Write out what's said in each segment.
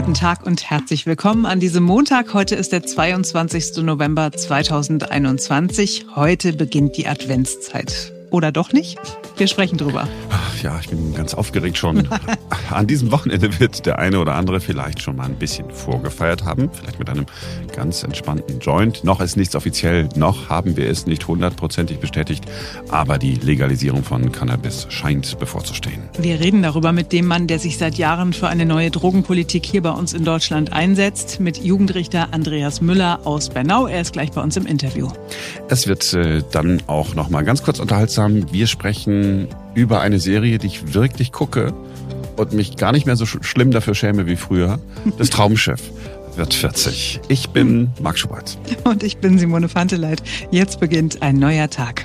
Guten Tag und herzlich willkommen an diesem Montag. Heute ist der 22. November 2021. Heute beginnt die Adventszeit. Oder doch nicht? Wir sprechen drüber. Ja, ich bin ganz aufgeregt schon. An diesem Wochenende wird der eine oder andere vielleicht schon mal ein bisschen vorgefeiert haben. Vielleicht mit einem ganz entspannten Joint. Noch ist nichts offiziell, noch haben wir es nicht hundertprozentig bestätigt. Aber die Legalisierung von Cannabis scheint bevorzustehen. Wir reden darüber mit dem Mann, der sich seit Jahren für eine neue Drogenpolitik hier bei uns in Deutschland einsetzt. Mit Jugendrichter Andreas Müller aus Bernau. Er ist gleich bei uns im Interview. Es wird äh, dann auch noch mal ganz kurz unterhaltsam. Wir sprechen über eine Serie, die ich wirklich gucke und mich gar nicht mehr so schlimm dafür schäme wie früher. Das Traumschiff wird 40. Ich bin Marc Schubert. Und ich bin Simone Fanteleit. Jetzt beginnt ein neuer Tag.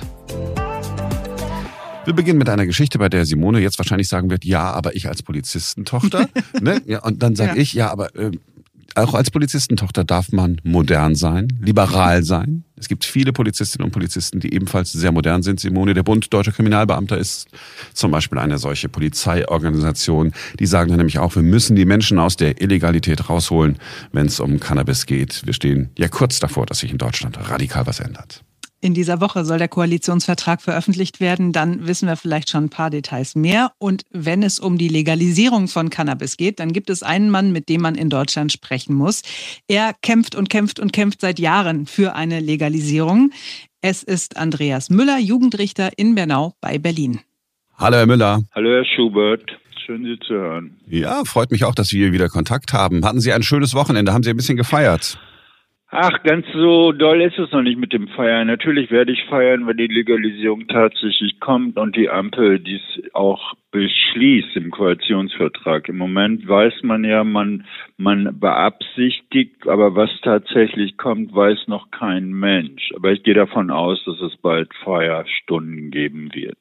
Wir beginnen mit einer Geschichte, bei der Simone jetzt wahrscheinlich sagen wird, ja, aber ich als Polizistentochter. ne? ja, und dann sage ja. ich, ja, aber äh, auch als Polizistentochter darf man modern sein, liberal sein. Es gibt viele Polizistinnen und Polizisten, die ebenfalls sehr modern sind. Simone, der Bund Deutscher Kriminalbeamter ist zum Beispiel eine solche Polizeiorganisation. Die sagen dann nämlich auch, wir müssen die Menschen aus der Illegalität rausholen, wenn es um Cannabis geht. Wir stehen ja kurz davor, dass sich in Deutschland radikal was ändert. In dieser Woche soll der Koalitionsvertrag veröffentlicht werden. Dann wissen wir vielleicht schon ein paar Details mehr. Und wenn es um die Legalisierung von Cannabis geht, dann gibt es einen Mann, mit dem man in Deutschland sprechen muss. Er kämpft und kämpft und kämpft seit Jahren für eine Legalisierung. Es ist Andreas Müller, Jugendrichter in Bernau bei Berlin. Hallo, Herr Müller. Hallo, Herr Schubert. Schön, Sie zu hören. Ja, freut mich auch, dass wir wieder Kontakt haben. Hatten Sie ein schönes Wochenende? Haben Sie ein bisschen gefeiert? Ach, ganz so doll ist es noch nicht mit dem Feiern. Natürlich werde ich feiern, wenn die Legalisierung tatsächlich kommt und die Ampel dies auch beschließt im Koalitionsvertrag. Im Moment weiß man ja, man, man beabsichtigt, aber was tatsächlich kommt, weiß noch kein Mensch. Aber ich gehe davon aus, dass es bald Feierstunden geben wird.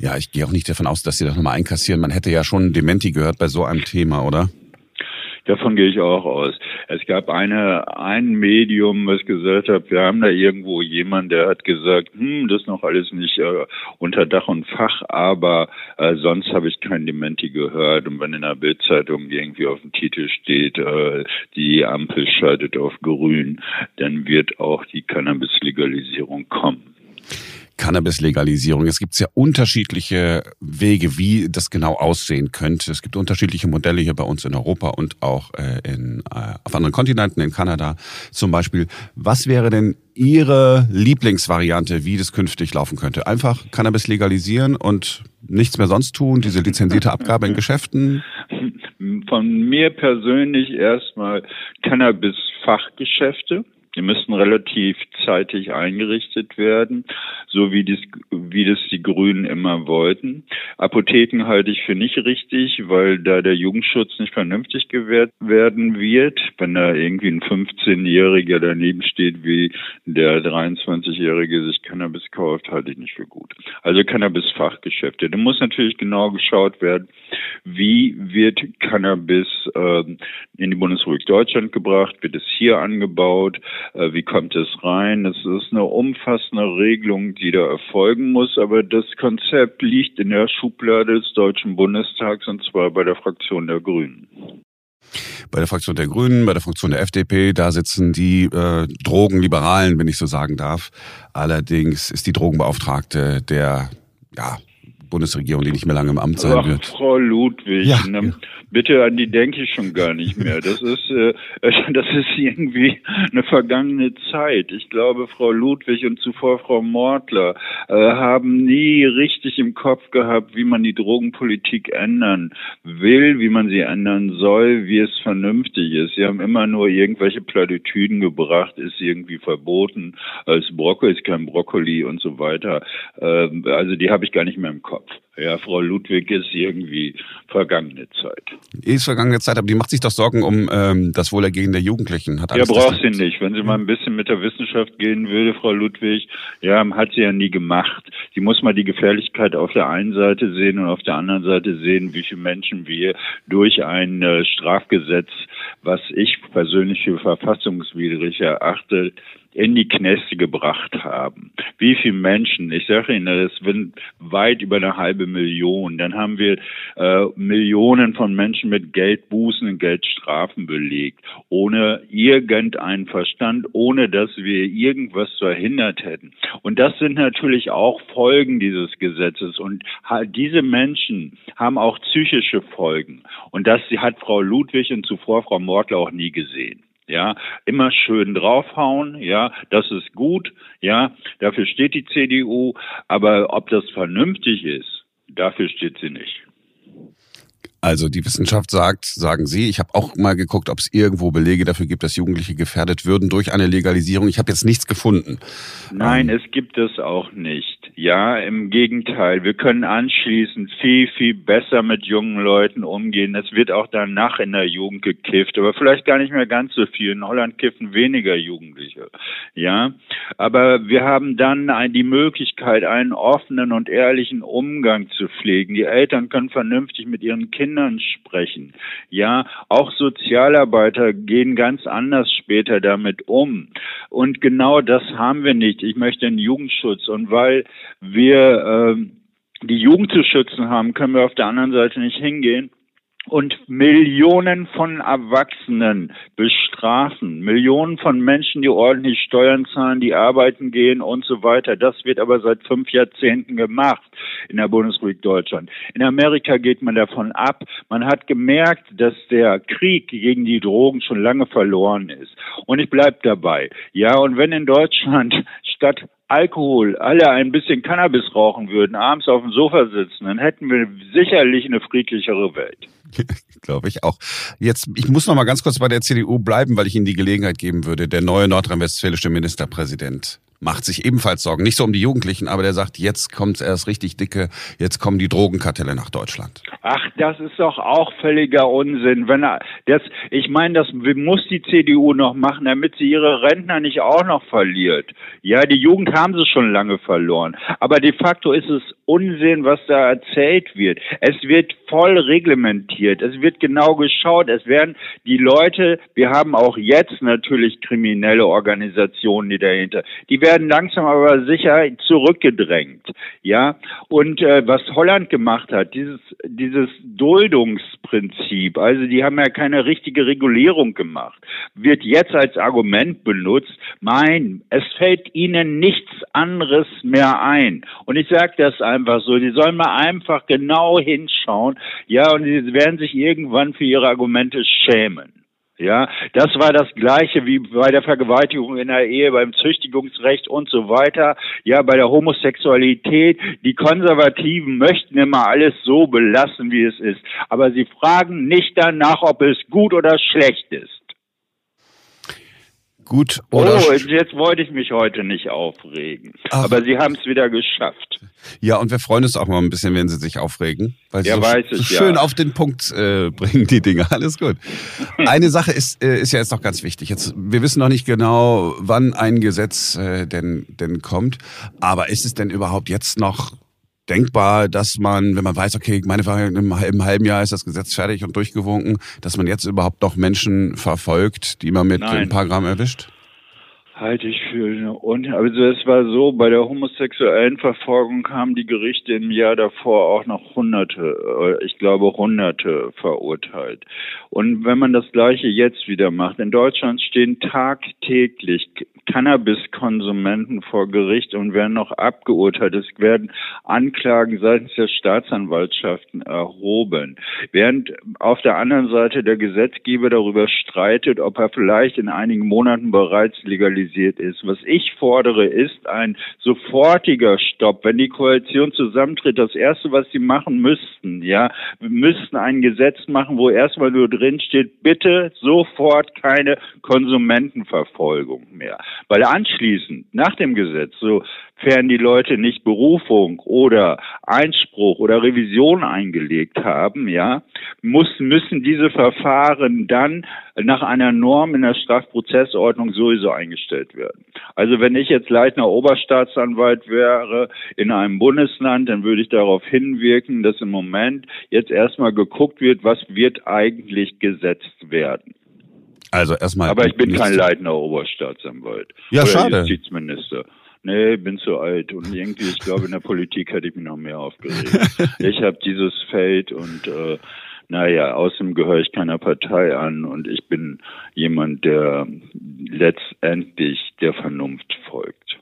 Ja, ich gehe auch nicht davon aus, dass Sie das nochmal einkassieren. Man hätte ja schon Dementi gehört bei so einem Thema, oder? Davon gehe ich auch aus. Es gab eine, ein Medium, was gesagt hat, wir haben da irgendwo jemand, der hat gesagt, hm, das ist noch alles nicht äh, unter Dach und Fach, aber äh, sonst habe ich kein Dementi gehört. Und wenn in der Bildzeitung irgendwie auf dem Titel steht, äh, die Ampel schaltet auf grün, dann wird auch die Cannabis-Legalisierung kommen. Cannabis-Legalisierung. Es gibt sehr unterschiedliche Wege, wie das genau aussehen könnte. Es gibt unterschiedliche Modelle hier bei uns in Europa und auch äh, in, äh, auf anderen Kontinenten, in Kanada zum Beispiel. Was wäre denn Ihre Lieblingsvariante, wie das künftig laufen könnte? Einfach Cannabis legalisieren und nichts mehr sonst tun, diese lizenzierte Abgabe in Geschäften? Von mir persönlich erstmal Cannabis-Fachgeschäfte die müssten relativ zeitig eingerichtet werden, so wie, dies, wie das die Grünen immer wollten. Apotheken halte ich für nicht richtig, weil da der Jugendschutz nicht vernünftig gewährt werden wird. Wenn da irgendwie ein 15-Jähriger daneben steht, wie der 23-Jährige sich Cannabis kauft, halte ich nicht für gut. Also Cannabis-Fachgeschäfte. Da muss natürlich genau geschaut werden, wie wird Cannabis äh, in die Bundesrepublik Deutschland gebracht, wird es hier angebaut, wie kommt es rein. Es ist eine umfassende Regelung, die da erfolgen muss, aber das Konzept liegt in der Schublade des Deutschen Bundestags und zwar bei der Fraktion der Grünen. Bei der Fraktion der Grünen, bei der Fraktion der FDP, da sitzen die äh, Drogenliberalen, wenn ich so sagen darf. Allerdings ist die Drogenbeauftragte der ja, Bundesregierung, die nicht mehr lange im Amt sein Ach, wird. Frau Ludwig, ja, ne? ja. bitte an die denke ich schon gar nicht mehr. Das ist, äh, das ist irgendwie eine vergangene Zeit. Ich glaube, Frau Ludwig und zuvor Frau Mortler äh, haben nie richtig im Kopf gehabt, wie man die Drogenpolitik ändern will, wie man sie ändern soll, wie es vernünftig ist. Sie haben immer nur irgendwelche Plattitüden gebracht, ist irgendwie verboten, als Brokkoli ist kein Brokkoli und so weiter. Äh, also die habe ich gar nicht mehr im Kopf. Kopf. Ja, Frau Ludwig ist irgendwie vergangene Zeit. Ist vergangene Zeit, aber die macht sich doch Sorgen um ähm, das Wohlergehen der Jugendlichen. Hat ja, braucht sie nicht. Wenn sie mal ein bisschen mit der Wissenschaft gehen würde, Frau Ludwig, ja, hat sie ja nie gemacht. Sie muss mal die Gefährlichkeit auf der einen Seite sehen und auf der anderen Seite sehen, wie viele Menschen wir durch ein äh, Strafgesetz, was ich persönlich für verfassungswidrig erachte, in die Kneste gebracht haben. Wie viele Menschen, ich sage Ihnen, das sind weit über eine halbe Million. Dann haben wir äh, Millionen von Menschen mit Geldbußen und Geldstrafen belegt, ohne irgendeinen Verstand, ohne dass wir irgendwas verhindert hätten. Und das sind natürlich auch Folgen dieses Gesetzes. Und diese Menschen haben auch psychische Folgen. Und das hat Frau Ludwig und zuvor Frau Mortler auch nie gesehen ja, immer schön draufhauen, ja, das ist gut, ja, dafür steht die CDU, aber ob das vernünftig ist, dafür steht sie nicht. Also die Wissenschaft sagt, sagen Sie, ich habe auch mal geguckt, ob es irgendwo Belege dafür gibt, dass Jugendliche gefährdet würden durch eine Legalisierung. Ich habe jetzt nichts gefunden. Nein, ähm. es gibt es auch nicht. Ja, im Gegenteil. Wir können anschließend viel, viel besser mit jungen Leuten umgehen. Es wird auch danach in der Jugend gekifft, aber vielleicht gar nicht mehr ganz so viel. In Holland kiffen weniger Jugendliche. Ja, aber wir haben dann die Möglichkeit, einen offenen und ehrlichen Umgang zu pflegen. Die Eltern können vernünftig mit ihren Kindern sprechen. Ja, auch Sozialarbeiter gehen ganz anders später damit um. Und genau das haben wir nicht. Ich möchte einen Jugendschutz. Und weil wir äh, die Jugend zu schützen haben, können wir auf der anderen Seite nicht hingehen und Millionen von Erwachsenen bestrafen, Millionen von Menschen, die ordentlich Steuern zahlen, die arbeiten gehen und so weiter. Das wird aber seit fünf Jahrzehnten gemacht in der Bundesrepublik Deutschland. In Amerika geht man davon ab. Man hat gemerkt, dass der Krieg gegen die Drogen schon lange verloren ist. Und ich bleib dabei. Ja, und wenn in Deutschland statt Alkohol alle ein bisschen Cannabis rauchen würden, abends auf dem Sofa sitzen, dann hätten wir sicherlich eine friedlichere Welt. Glaube ich auch. Jetzt, ich muss noch mal ganz kurz bei der CDU bleiben, weil ich Ihnen die Gelegenheit geben würde. Der neue nordrhein-westfälische Ministerpräsident macht sich ebenfalls Sorgen. Nicht so um die Jugendlichen, aber der sagt, jetzt kommt erst richtig dicke, jetzt kommen die Drogenkartelle nach Deutschland. Ach, das ist doch auch völliger Unsinn. Wenn er, das, ich meine, das muss die CDU noch machen, damit sie ihre Rentner nicht auch noch verliert. Ja, die Jugend haben sie schon lange verloren. Aber de facto ist es Unsinn, was da erzählt wird. Es wird voll reglementiert. Es wird genau geschaut. Es werden die Leute, wir haben auch jetzt natürlich kriminelle Organisationen, die dahinter, die werden langsam aber sicher zurückgedrängt. Ja, und äh, was Holland gemacht hat, dieses, dieses Duldungsprinzip, also die haben ja keine richtige Regulierung gemacht, wird jetzt als Argument benutzt. Mein, es fällt ihnen nichts anderes mehr ein. Und ich sage das einfach so, die sollen mal einfach genau hinschauen, ja, und sie werden sich irgendwann für ihre Argumente schämen. Ja, das war das Gleiche wie bei der Vergewaltigung in der Ehe, beim Züchtigungsrecht und so weiter. Ja, bei der Homosexualität. Die Konservativen möchten immer alles so belassen, wie es ist. Aber sie fragen nicht danach, ob es gut oder schlecht ist gut oder. Oh, jetzt wollte ich mich heute nicht aufregen. Ach. Aber Sie haben es wieder geschafft. Ja, und wir freuen uns auch mal ein bisschen, wenn Sie sich aufregen. Weil Sie ja, so, weiß so schön ja. auf den Punkt äh, bringen, die Dinge. Alles gut. Eine Sache ist, äh, ist ja jetzt noch ganz wichtig. Jetzt, wir wissen noch nicht genau, wann ein Gesetz äh, denn, denn kommt. Aber ist es denn überhaupt jetzt noch denkbar, dass man, wenn man weiß, okay, meine im, im halben Jahr ist das Gesetz fertig und durchgewunken, dass man jetzt überhaupt noch Menschen verfolgt, die man mit Nein. ein paar Gramm erwischt? Halte ich für eine Un also es war so, bei der homosexuellen Verfolgung haben die Gerichte im Jahr davor auch noch Hunderte, äh, ich glaube Hunderte verurteilt. Und wenn man das Gleiche jetzt wieder macht, in Deutschland stehen tagtäglich Cannabiskonsumenten vor Gericht und werden noch abgeurteilt. Es werden Anklagen seitens der Staatsanwaltschaften erhoben. Während auf der anderen Seite der Gesetzgeber darüber streitet, ob er vielleicht in einigen Monaten bereits legalisiert ist. Was ich fordere, ist ein sofortiger Stopp. Wenn die Koalition zusammentritt, das erste, was sie machen müssten, ja, wir müssten ein Gesetz machen, wo erstmal nur drin steht, bitte sofort keine Konsumentenverfolgung mehr. Weil anschließend, nach dem Gesetz, sofern die Leute nicht Berufung oder Einspruch oder Revision eingelegt haben, ja, muss, müssen diese Verfahren dann nach einer Norm in der Strafprozessordnung sowieso eingestellt werden. Also wenn ich jetzt Leitner Oberstaatsanwalt wäre in einem Bundesland, dann würde ich darauf hinwirken, dass im Moment jetzt erstmal geguckt wird, was wird eigentlich gesetzt werden. Also erstmal. Aber ich bin kein leitender Oberstaatsanwalt. Ja, oder schade. Justizminister. Nee, bin zu alt und irgendwie, ich glaube, in der Politik hätte ich mich noch mehr aufgeregt. ich habe dieses Feld und äh, naja, außerdem gehöre ich keiner Partei an und ich bin jemand, der letztendlich der Vernunft folgt.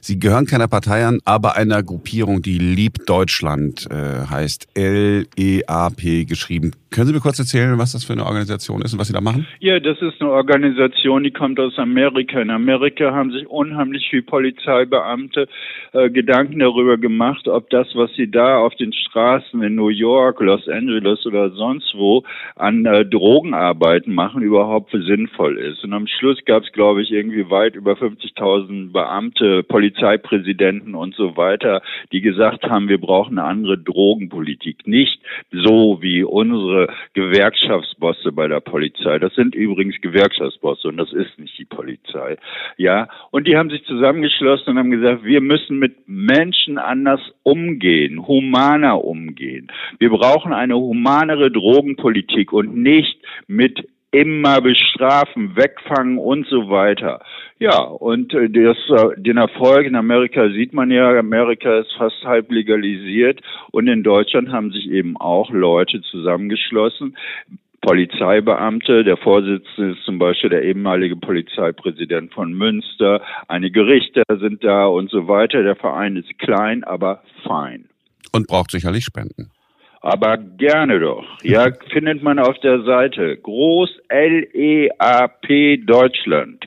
Sie gehören keiner Partei an, aber einer Gruppierung, die liebt Deutschland, äh, heißt LEAP geschrieben. Können Sie mir kurz erzählen, was das für eine Organisation ist und was Sie da machen? Ja, das ist eine Organisation, die kommt aus Amerika. In Amerika haben sich unheimlich viele Polizeibeamte äh, Gedanken darüber gemacht, ob das, was sie da auf den Straßen in New York, Los Angeles oder sonst wo an äh, Drogenarbeiten machen, überhaupt sinnvoll ist. Und am Schluss gab es, glaube ich, irgendwie weit über 50.000 Beamte, Polizeipräsidenten und so weiter, die gesagt haben, wir brauchen eine andere Drogenpolitik. Nicht so wie unsere Gewerkschaftsbosse bei der Polizei. Das sind übrigens Gewerkschaftsbosse und das ist nicht die Polizei. Ja, und die haben sich zusammengeschlossen und haben gesagt, wir müssen mit Menschen anders umgehen, humaner umgehen. Wir brauchen eine humanere Drogenpolitik und nicht mit immer bestrafen, wegfangen und so weiter. Ja, und äh, das, äh, den Erfolg in Amerika sieht man ja, Amerika ist fast halb legalisiert und in Deutschland haben sich eben auch Leute zusammengeschlossen, Polizeibeamte. Der Vorsitzende ist zum Beispiel der ehemalige Polizeipräsident von Münster. Einige Richter sind da und so weiter. Der Verein ist klein, aber fein. Und braucht sicherlich Spenden. Aber gerne doch. Ja, findet man auf der Seite. Groß L-E-A-P Deutschland.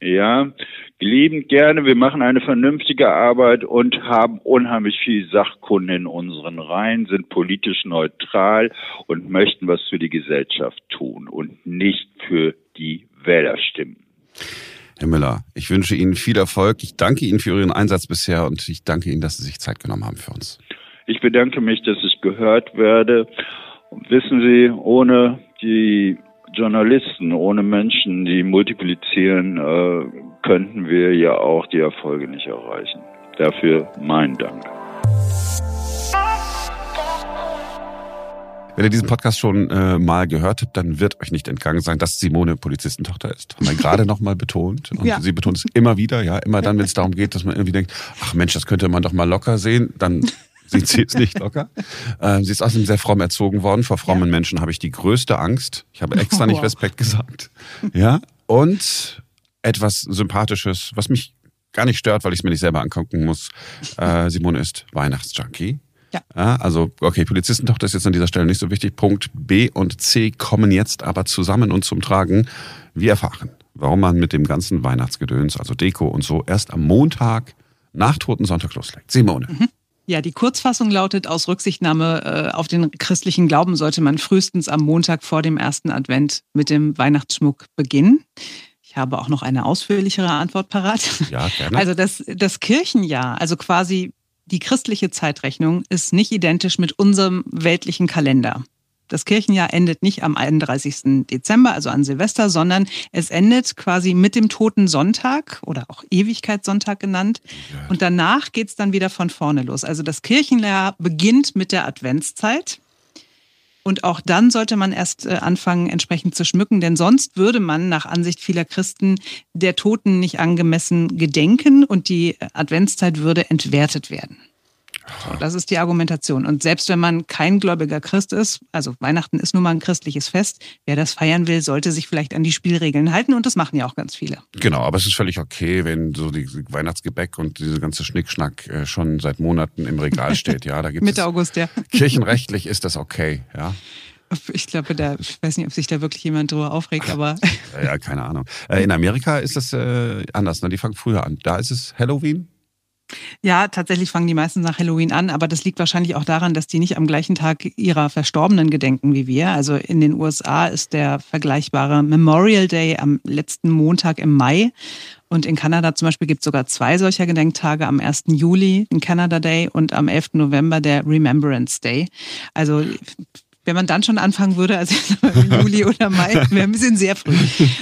Ja, liebend gerne. Wir machen eine vernünftige Arbeit und haben unheimlich viel Sachkunde in unseren Reihen, sind politisch neutral und möchten was für die Gesellschaft tun und nicht für die Wählerstimmen. Herr Müller, ich wünsche Ihnen viel Erfolg. Ich danke Ihnen für Ihren Einsatz bisher und ich danke Ihnen, dass Sie sich Zeit genommen haben für uns. Ich bedanke mich, dass ich gehört werde. Und wissen Sie, ohne die Journalisten, ohne Menschen, die multiplizieren, äh, könnten wir ja auch die Erfolge nicht erreichen. Dafür mein Dank. Wenn ihr diesen Podcast schon äh, mal gehört habt, dann wird euch nicht entgangen sein, dass Simone Polizistentochter ist. Haben wir gerade noch mal betont. Und ja. sie betont es immer wieder, ja, immer dann, wenn es darum geht, dass man irgendwie denkt, ach Mensch, das könnte man doch mal locker sehen, dann sie es nicht locker. Ähm, sie ist außerdem sehr fromm erzogen worden. Vor frommen ja. Menschen habe ich die größte Angst. Ich habe extra nicht Respekt gesagt. Ja. Und etwas Sympathisches, was mich gar nicht stört, weil ich es mir nicht selber angucken muss. Äh, Simone ist Weihnachtsjunkie. Ja. ja. Also, okay, Polizistentochter ist jetzt an dieser Stelle nicht so wichtig. Punkt B und C kommen jetzt aber zusammen und zum Tragen. Wir erfahren, warum man mit dem ganzen Weihnachtsgedöns, also Deko und so, erst am Montag nach Toten Sonntag loslegt. Simone. Mhm. Ja, die Kurzfassung lautet, aus Rücksichtnahme äh, auf den christlichen Glauben sollte man frühestens am Montag vor dem ersten Advent mit dem Weihnachtsschmuck beginnen. Ich habe auch noch eine ausführlichere Antwort parat. Ja, gerne. Also das, das Kirchenjahr, also quasi die christliche Zeitrechnung, ist nicht identisch mit unserem weltlichen Kalender. Das Kirchenjahr endet nicht am 31. Dezember, also an Silvester, sondern es endet quasi mit dem Toten Sonntag oder auch Ewigkeitssonntag genannt. Und danach geht es dann wieder von vorne los. Also das Kirchenjahr beginnt mit der Adventszeit. Und auch dann sollte man erst äh, anfangen, entsprechend zu schmücken, denn sonst würde man nach Ansicht vieler Christen der Toten nicht angemessen gedenken und die Adventszeit würde entwertet werden. So, das ist die Argumentation. Und selbst wenn man kein gläubiger Christ ist, also Weihnachten ist nun mal ein christliches Fest, wer das feiern will, sollte sich vielleicht an die Spielregeln halten und das machen ja auch ganz viele. Genau, aber es ist völlig okay, wenn so die Weihnachtsgebäck und diese ganze Schnickschnack äh, schon seit Monaten im Regal steht. Ja, da gibt's Mitte August, ja. Kirchenrechtlich ist das okay, ja. Ich glaube, da, ich weiß nicht, ob sich da wirklich jemand drüber aufregt, aber. Ja, keine Ahnung. Äh, in Amerika ist das äh, anders, ne? Die fangen früher an. Da ist es Halloween, ja, tatsächlich fangen die meisten nach Halloween an, aber das liegt wahrscheinlich auch daran, dass die nicht am gleichen Tag ihrer Verstorbenen gedenken wie wir. Also in den USA ist der vergleichbare Memorial Day am letzten Montag im Mai. Und in Kanada zum Beispiel gibt es sogar zwei solcher Gedenktage, am 1. Juli, den Canada Day, und am 11. November der Remembrance Day. Also wenn man dann schon anfangen würde, also im Juli oder Mai, wäre ein bisschen sehr früh.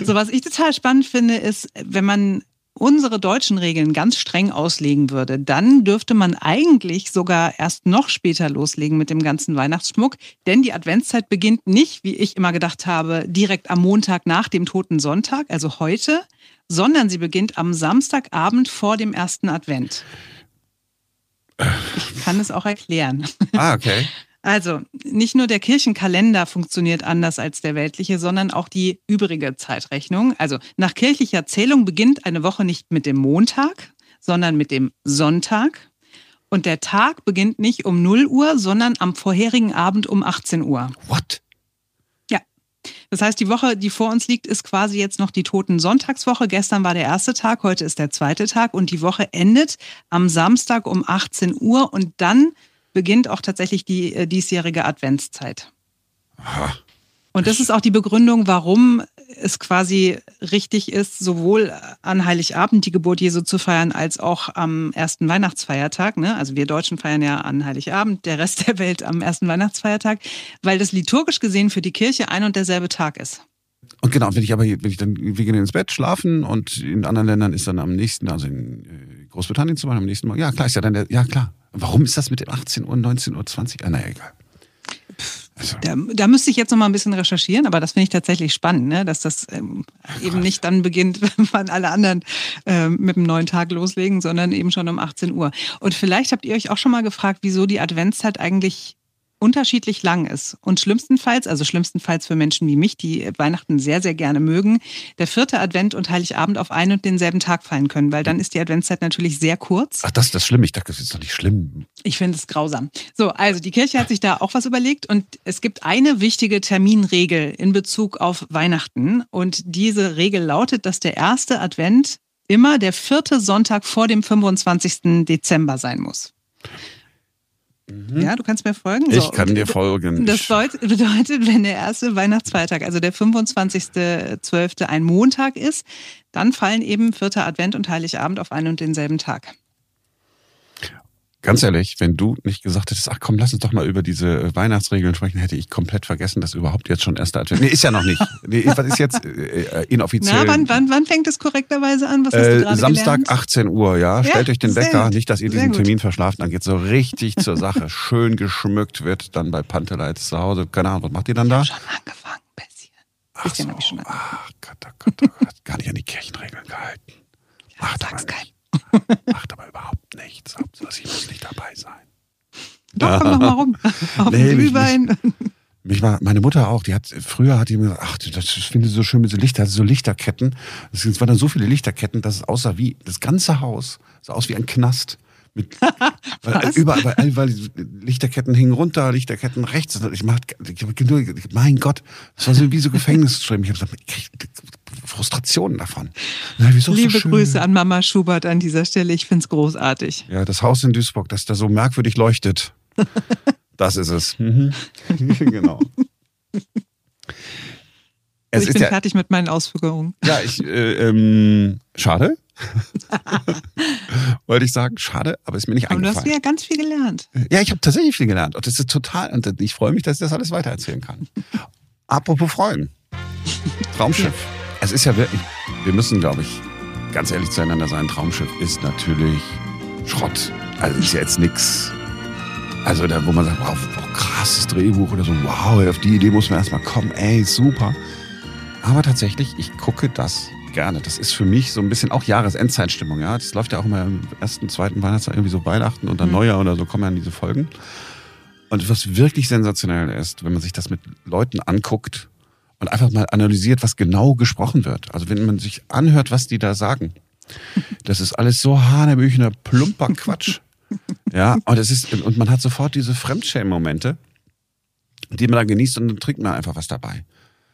So, was ich total spannend finde, ist, wenn man unsere deutschen Regeln ganz streng auslegen würde, dann dürfte man eigentlich sogar erst noch später loslegen mit dem ganzen Weihnachtsschmuck, denn die Adventszeit beginnt nicht, wie ich immer gedacht habe, direkt am Montag nach dem Toten Sonntag, also heute, sondern sie beginnt am Samstagabend vor dem ersten Advent. Ich kann es auch erklären. Ah, okay. Also, nicht nur der Kirchenkalender funktioniert anders als der weltliche, sondern auch die übrige Zeitrechnung. Also, nach kirchlicher Zählung beginnt eine Woche nicht mit dem Montag, sondern mit dem Sonntag. Und der Tag beginnt nicht um 0 Uhr, sondern am vorherigen Abend um 18 Uhr. What? Ja. Das heißt, die Woche, die vor uns liegt, ist quasi jetzt noch die Toten Sonntagswoche. Gestern war der erste Tag, heute ist der zweite Tag und die Woche endet am Samstag um 18 Uhr und dann beginnt auch tatsächlich die äh, diesjährige Adventszeit. Aha. Und das ist auch die Begründung, warum es quasi richtig ist, sowohl an Heiligabend die Geburt Jesu zu feiern, als auch am ersten Weihnachtsfeiertag. Ne? Also wir Deutschen feiern ja an Heiligabend, der Rest der Welt am ersten Weihnachtsfeiertag, weil das liturgisch gesehen für die Kirche ein und derselbe Tag ist. Und genau, wenn ich aber, wenn ich dann, wir gehen ins Bett, schlafen und in anderen Ländern ist dann am nächsten, also in äh, Großbritannien zum Beispiel am nächsten Mal, ja klar, ist ja dann der, ja klar. Warum ist das mit dem 18 Uhr, 19 Uhr, 20 Uhr? Ah, naja, egal. Also. Da, da, müsste ich jetzt noch mal ein bisschen recherchieren, aber das finde ich tatsächlich spannend, ne? dass das ähm, eben nicht dann beginnt, wenn alle anderen ähm, mit dem neuen Tag loslegen, sondern eben schon um 18 Uhr. Und vielleicht habt ihr euch auch schon mal gefragt, wieso die Adventszeit eigentlich unterschiedlich lang ist. Und schlimmstenfalls, also schlimmstenfalls für Menschen wie mich, die Weihnachten sehr, sehr gerne mögen, der vierte Advent und Heiligabend auf einen und denselben Tag fallen können, weil dann ist die Adventszeit natürlich sehr kurz. Ach, das ist das Schlimme. Ich dachte, das ist doch nicht schlimm. Ich finde es grausam. So, also die Kirche hat sich da auch was überlegt und es gibt eine wichtige Terminregel in Bezug auf Weihnachten. Und diese Regel lautet, dass der erste Advent immer der vierte Sonntag vor dem 25. Dezember sein muss. Mhm. Ja, du kannst mir folgen. So. Ich kann dir folgen. Das bedeutet, wenn der erste Weihnachtsfeiertag, also der 25.12. ein Montag ist, dann fallen eben vierter Advent und Heiligabend auf einen und denselben Tag. Ganz ehrlich, wenn du nicht gesagt hättest, ach komm, lass uns doch mal über diese Weihnachtsregeln sprechen, hätte ich komplett vergessen, dass überhaupt jetzt schon erster Advent. Nee, ist ja noch nicht. Nee, was ist jetzt äh, inoffiziell? Na, wann, wann, wann fängt es korrekterweise an? Was hast äh, du gerade Samstag, gelernt? 18 Uhr, ja. Stellt ja, euch den Wecker, nicht, dass ihr diesen Termin verschlaft. Dann geht so richtig zur Sache. Schön geschmückt wird dann bei Pantelites zu Hause. Keine Ahnung, was macht ihr dann da? Ich schon angefangen, ein bisschen. Ein bisschen so. habe ich schon angefangen. Ach Gott, oh Gott, oh Gott. Gar nicht an die Kirchenregeln gehalten. Macht Sag's keinem. Macht aber überhaupt nichts. Hauptsache, ich muss nicht dabei sein. Doch, komm doch mal rum. Auf nee, Glühwein. Mich, mich war, meine Mutter auch, die hat, früher hat die mir gesagt, ach, das finde ich so schön mit so Lichter, so Lichterketten. Es waren dann so viele Lichterketten, dass es aussah wie, das ganze Haus sah aus wie ein Knast. Mit, weil überall, weil, weil Lichterketten hingen runter, Lichterketten rechts. Ich mach, mein Gott, das war so wie so Gefängnisstreben. Ich habe ich Frustrationen davon. Na, Liebe so Grüße an Mama Schubert an dieser Stelle. Ich finde es großartig. Ja, das Haus in Duisburg, das da so merkwürdig leuchtet. das ist es. Mhm. genau. Es ich bin ja, fertig mit meinen Ausführungen. Ja, ich, äh, ähm, schade. Wollte ich sagen, schade, aber ist mir nicht aber eingefallen. Aber du hast ja ganz viel gelernt. Ja, ich habe tatsächlich viel gelernt. Und das ist total, und ich freue mich, dass ich das alles weitererzählen kann. Apropos freuen. Traumschiff. Ja. Es ist ja wirklich, wir müssen, glaube ich, ganz ehrlich zueinander sein. Traumschiff ist natürlich Schrott. Also ist ja jetzt nichts. Also da, wo man sagt, wow, krasses Drehbuch oder so, wow, auf die Idee muss man erstmal kommen, ey, super. Aber tatsächlich, ich gucke das gerne. Das ist für mich so ein bisschen auch Jahresendzeitstimmung. Ja, das läuft ja auch immer im ersten, zweiten Weihnachtstag irgendwie so Weihnachten und dann mhm. Neujahr oder so kommen ja diese Folgen. Und was wirklich sensationell ist, wenn man sich das mit Leuten anguckt und einfach mal analysiert, was genau gesprochen wird. Also wenn man sich anhört, was die da sagen, das ist alles so hanebüchener, plumper Quatsch. Ja, und es ist, und man hat sofort diese Fremdschämen-Momente, die man dann genießt und dann trinkt man einfach was dabei.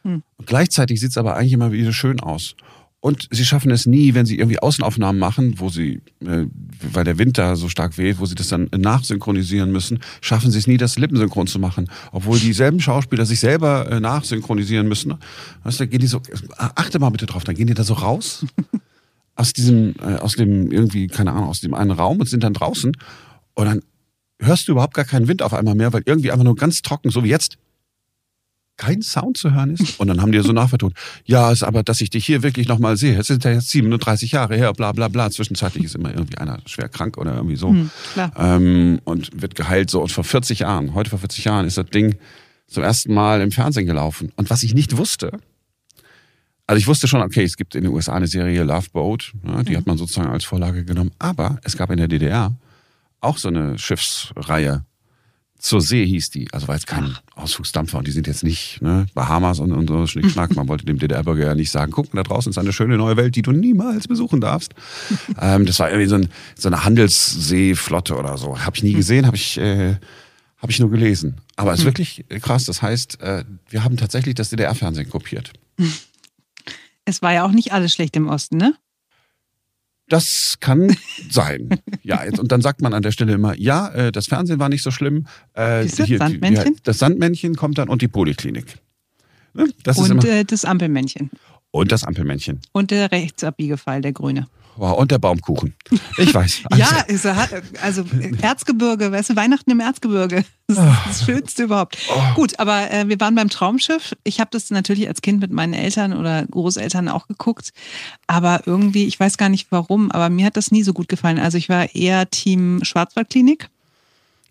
Hm. Gleichzeitig sieht es aber eigentlich immer wieder schön aus. Und sie schaffen es nie, wenn sie irgendwie Außenaufnahmen machen, wo sie, äh, weil der Wind da so stark weht, wo sie das dann nachsynchronisieren müssen, schaffen sie es nie, das lippensynchron zu machen. Obwohl dieselben Schauspieler sich selber äh, nachsynchronisieren müssen. Weißt du, gehen die so, achte mal bitte drauf, dann gehen die da so raus aus diesem, äh, aus dem irgendwie, keine Ahnung, aus dem einen Raum und sind dann draußen. Und dann hörst du überhaupt gar keinen Wind auf einmal mehr, weil irgendwie einfach nur ganz trocken, so wie jetzt, kein Sound zu hören ist. Und dann haben die so nachvertont, ja, ist aber, dass ich dich hier wirklich nochmal sehe. Es sind ja jetzt 37 Jahre her, bla bla bla. Zwischenzeitlich ist immer irgendwie einer schwer krank oder irgendwie so. Hm, ähm, und wird geheilt so. Und vor 40 Jahren, heute vor 40 Jahren, ist das Ding zum ersten Mal im Fernsehen gelaufen. Und was ich nicht wusste, also ich wusste schon, okay, es gibt in den USA eine Serie Love Boat, ja, die mhm. hat man sozusagen als Vorlage genommen. Aber es gab in der DDR auch so eine Schiffsreihe. Zur See hieß die. Also war jetzt kein Ach. Ausflugsdampfer und die sind jetzt nicht ne, Bahamas und, und so Schnickschnack. Man wollte dem DDR-Bürger ja nicht sagen, guck mal, da draußen ist eine schöne neue Welt, die du niemals besuchen darfst. ähm, das war irgendwie so, ein, so eine Handelsseeflotte oder so. Habe ich nie hm. gesehen, habe ich, äh, hab ich nur gelesen. Aber es ist hm. wirklich krass. Das heißt, äh, wir haben tatsächlich das DDR-Fernsehen kopiert. Es war ja auch nicht alles schlecht im Osten, ne? Das kann sein. Ja, jetzt, und dann sagt man an der Stelle immer, ja, äh, das Fernsehen war nicht so schlimm. Äh, hier, Sandmännchen? Die, das Sandmännchen kommt dann und die Poliklinik. Ne? Das und immer, äh, das Ampelmännchen. Und das Ampelmännchen. Und der Rechtsabbiegefall, der Grüne. Oh, und der Baumkuchen. Ich weiß. ja, ist, also Erzgebirge, weißt du, Weihnachten im Erzgebirge. Das ist ah. das Schönste überhaupt. Oh. Gut, aber äh, wir waren beim Traumschiff. Ich habe das natürlich als Kind mit meinen Eltern oder Großeltern auch geguckt. Aber irgendwie, ich weiß gar nicht warum, aber mir hat das nie so gut gefallen. Also ich war eher Team Schwarzwaldklinik.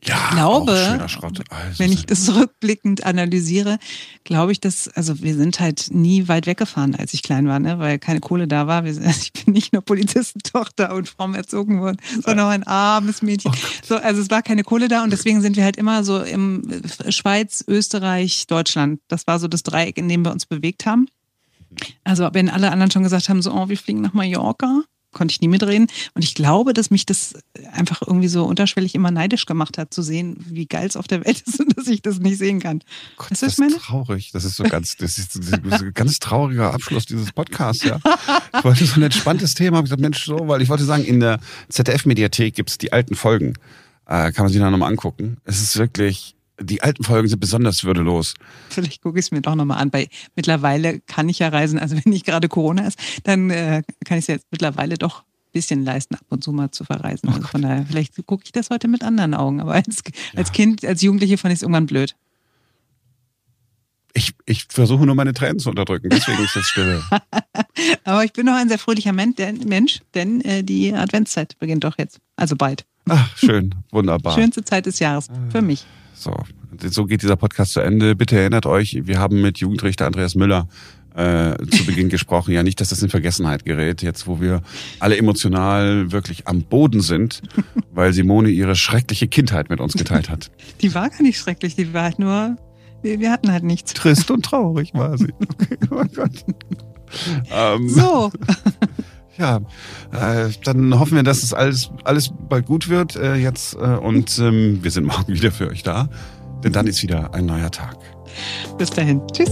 Ja, ich glaube, also wenn ich das rückblickend analysiere, glaube ich, dass, also wir sind halt nie weit weggefahren, als ich klein war, ne? weil keine Kohle da war. Wir, also ich bin nicht nur Polizistentochter und fromm erzogen worden, sondern auch ein armes Mädchen. Oh so, also es war keine Kohle da und deswegen sind wir halt immer so im Schweiz, Österreich, Deutschland. Das war so das Dreieck, in dem wir uns bewegt haben. Also wenn alle anderen schon gesagt haben, so, oh, wir fliegen nach Mallorca, konnte ich nie mitreden. Und ich glaube, dass mich das einfach irgendwie so unterschwellig immer neidisch gemacht hat, zu sehen, wie geil es auf der Welt ist und dass ich das nicht sehen kann. Gott, das ist meine? traurig. Das ist so ganz, das ist, ein ganz trauriger Abschluss dieses Podcasts, ja. Ich wollte so ein entspanntes Thema, habe gesagt, Mensch, so, weil ich wollte sagen, in der ZDF-Mediathek gibt es die alten Folgen. Äh, kann man sich da nochmal angucken. Es ist wirklich, die alten Folgen sind besonders würdelos. Vielleicht gucke ich es mir doch nochmal an, weil mittlerweile kann ich ja reisen. Also wenn nicht gerade Corona ist, dann äh, kann ich es jetzt mittlerweile doch ein bisschen leisten, ab und zu mal zu verreisen. Oh also von daher, vielleicht gucke ich das heute mit anderen Augen. Aber als, ja. als Kind, als Jugendliche fand ich es irgendwann blöd. Ich, ich versuche nur meine Tränen zu unterdrücken, deswegen ist jetzt still. Aber ich bin noch ein sehr fröhlicher Mensch, denn äh, die Adventszeit beginnt doch jetzt. Also bald. Ach, schön, wunderbar. Schönste Zeit des Jahres für mich. So, so geht dieser Podcast zu Ende. Bitte erinnert euch, wir haben mit Jugendrichter Andreas Müller äh, zu Beginn gesprochen. Ja, nicht, dass das in Vergessenheit gerät, jetzt wo wir alle emotional wirklich am Boden sind, weil Simone ihre schreckliche Kindheit mit uns geteilt hat. Die war gar nicht schrecklich, die war halt nur, wir, hatten halt nichts. Trist und traurig war sie. Okay, oh Gott. Ähm, so. Ja, äh, dann hoffen wir, dass es alles, alles bald gut wird äh, jetzt äh, und ähm, wir sind morgen wieder für euch da, denn dann ist wieder ein neuer Tag. Bis dahin. Tschüss.